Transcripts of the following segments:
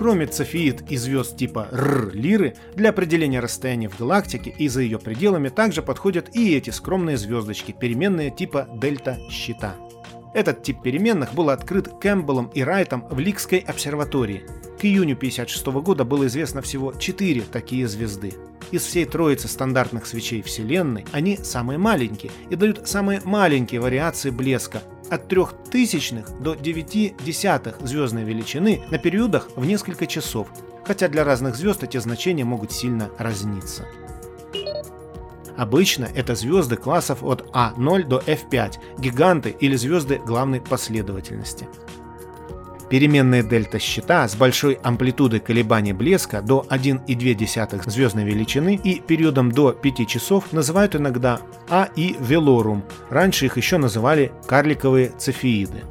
Кроме цефеид и звезд типа Р-Лиры, для определения расстояния в галактике и за ее пределами также подходят и эти скромные звездочки, переменные типа дельта-щита. Этот тип переменных был открыт Кэмпбеллом и Райтом в Ликской обсерватории. К июню 1956 года было известно всего 4 такие звезды. Из всей троицы стандартных свечей Вселенной они самые маленькие и дают самые маленькие вариации блеска от трех тысячных до 9 десятых звездной величины на периодах в несколько часов, хотя для разных звезд эти значения могут сильно разниться. Обычно это звезды классов от А0 до F5, гиганты или звезды главной последовательности. Переменные дельта щита с большой амплитудой колебаний блеска до 1,2 звездной величины и периодом до 5 часов называют иногда А и Велорум. Раньше их еще называли карликовые цефеиды.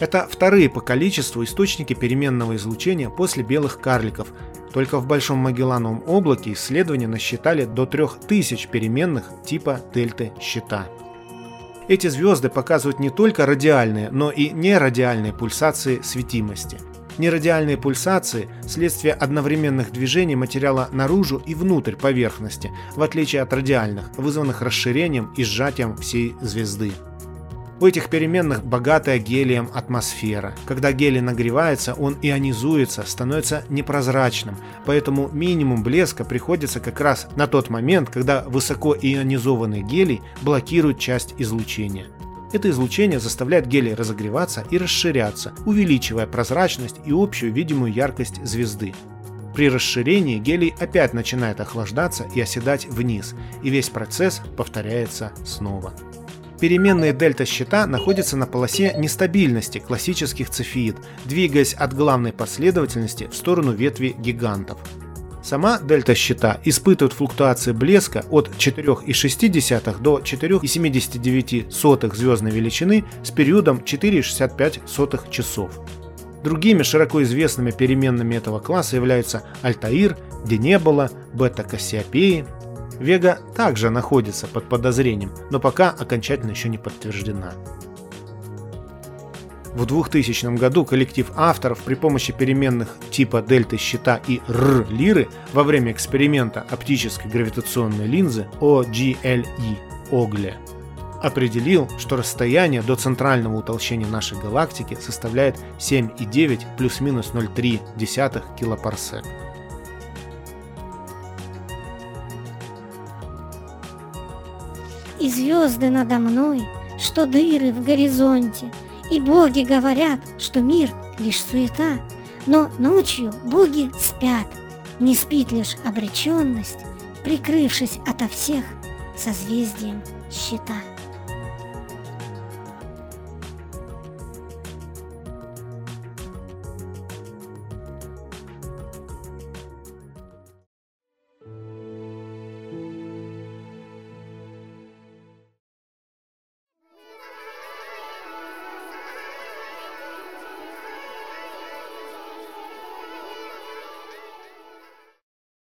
Это вторые по количеству источники переменного излучения после белых карликов. Только в Большом Магеллановом облаке исследования насчитали до 3000 переменных типа дельты щита. Эти звезды показывают не только радиальные, но и нерадиальные пульсации светимости. Нерадиальные пульсации – следствие одновременных движений материала наружу и внутрь поверхности, в отличие от радиальных, вызванных расширением и сжатием всей звезды. У этих переменных богатая гелием атмосфера. Когда гелий нагревается, он ионизуется, становится непрозрачным, поэтому минимум блеска приходится как раз на тот момент, когда высокоионизованный гелий блокирует часть излучения. Это излучение заставляет гелий разогреваться и расширяться, увеличивая прозрачность и общую видимую яркость звезды. При расширении гелий опять начинает охлаждаться и оседать вниз, и весь процесс повторяется снова. Переменные дельта щита находятся на полосе нестабильности классических цефеид, двигаясь от главной последовательности в сторону ветви гигантов. Сама дельта щита испытывает флуктуации блеска от 4,6 до 4,79 звездной величины с периодом 4,65 часов. Другими широко известными переменными этого класса являются Альтаир, Денебола, Бета-Кассиопеи, Вега также находится под подозрением, но пока окончательно еще не подтверждена. В 2000 году коллектив авторов при помощи переменных типа дельты щита и р-лиры во время эксперимента оптической гравитационной линзы OGLE Огле определил, что расстояние до центрального утолщения нашей галактики составляет 7,9 плюс-минус 0,3 килопарсек. И звезды надо мной, что дыры в горизонте, И боги говорят, что мир лишь суета, Но ночью боги спят, не спит лишь обреченность, Прикрывшись ото всех созвездием щита.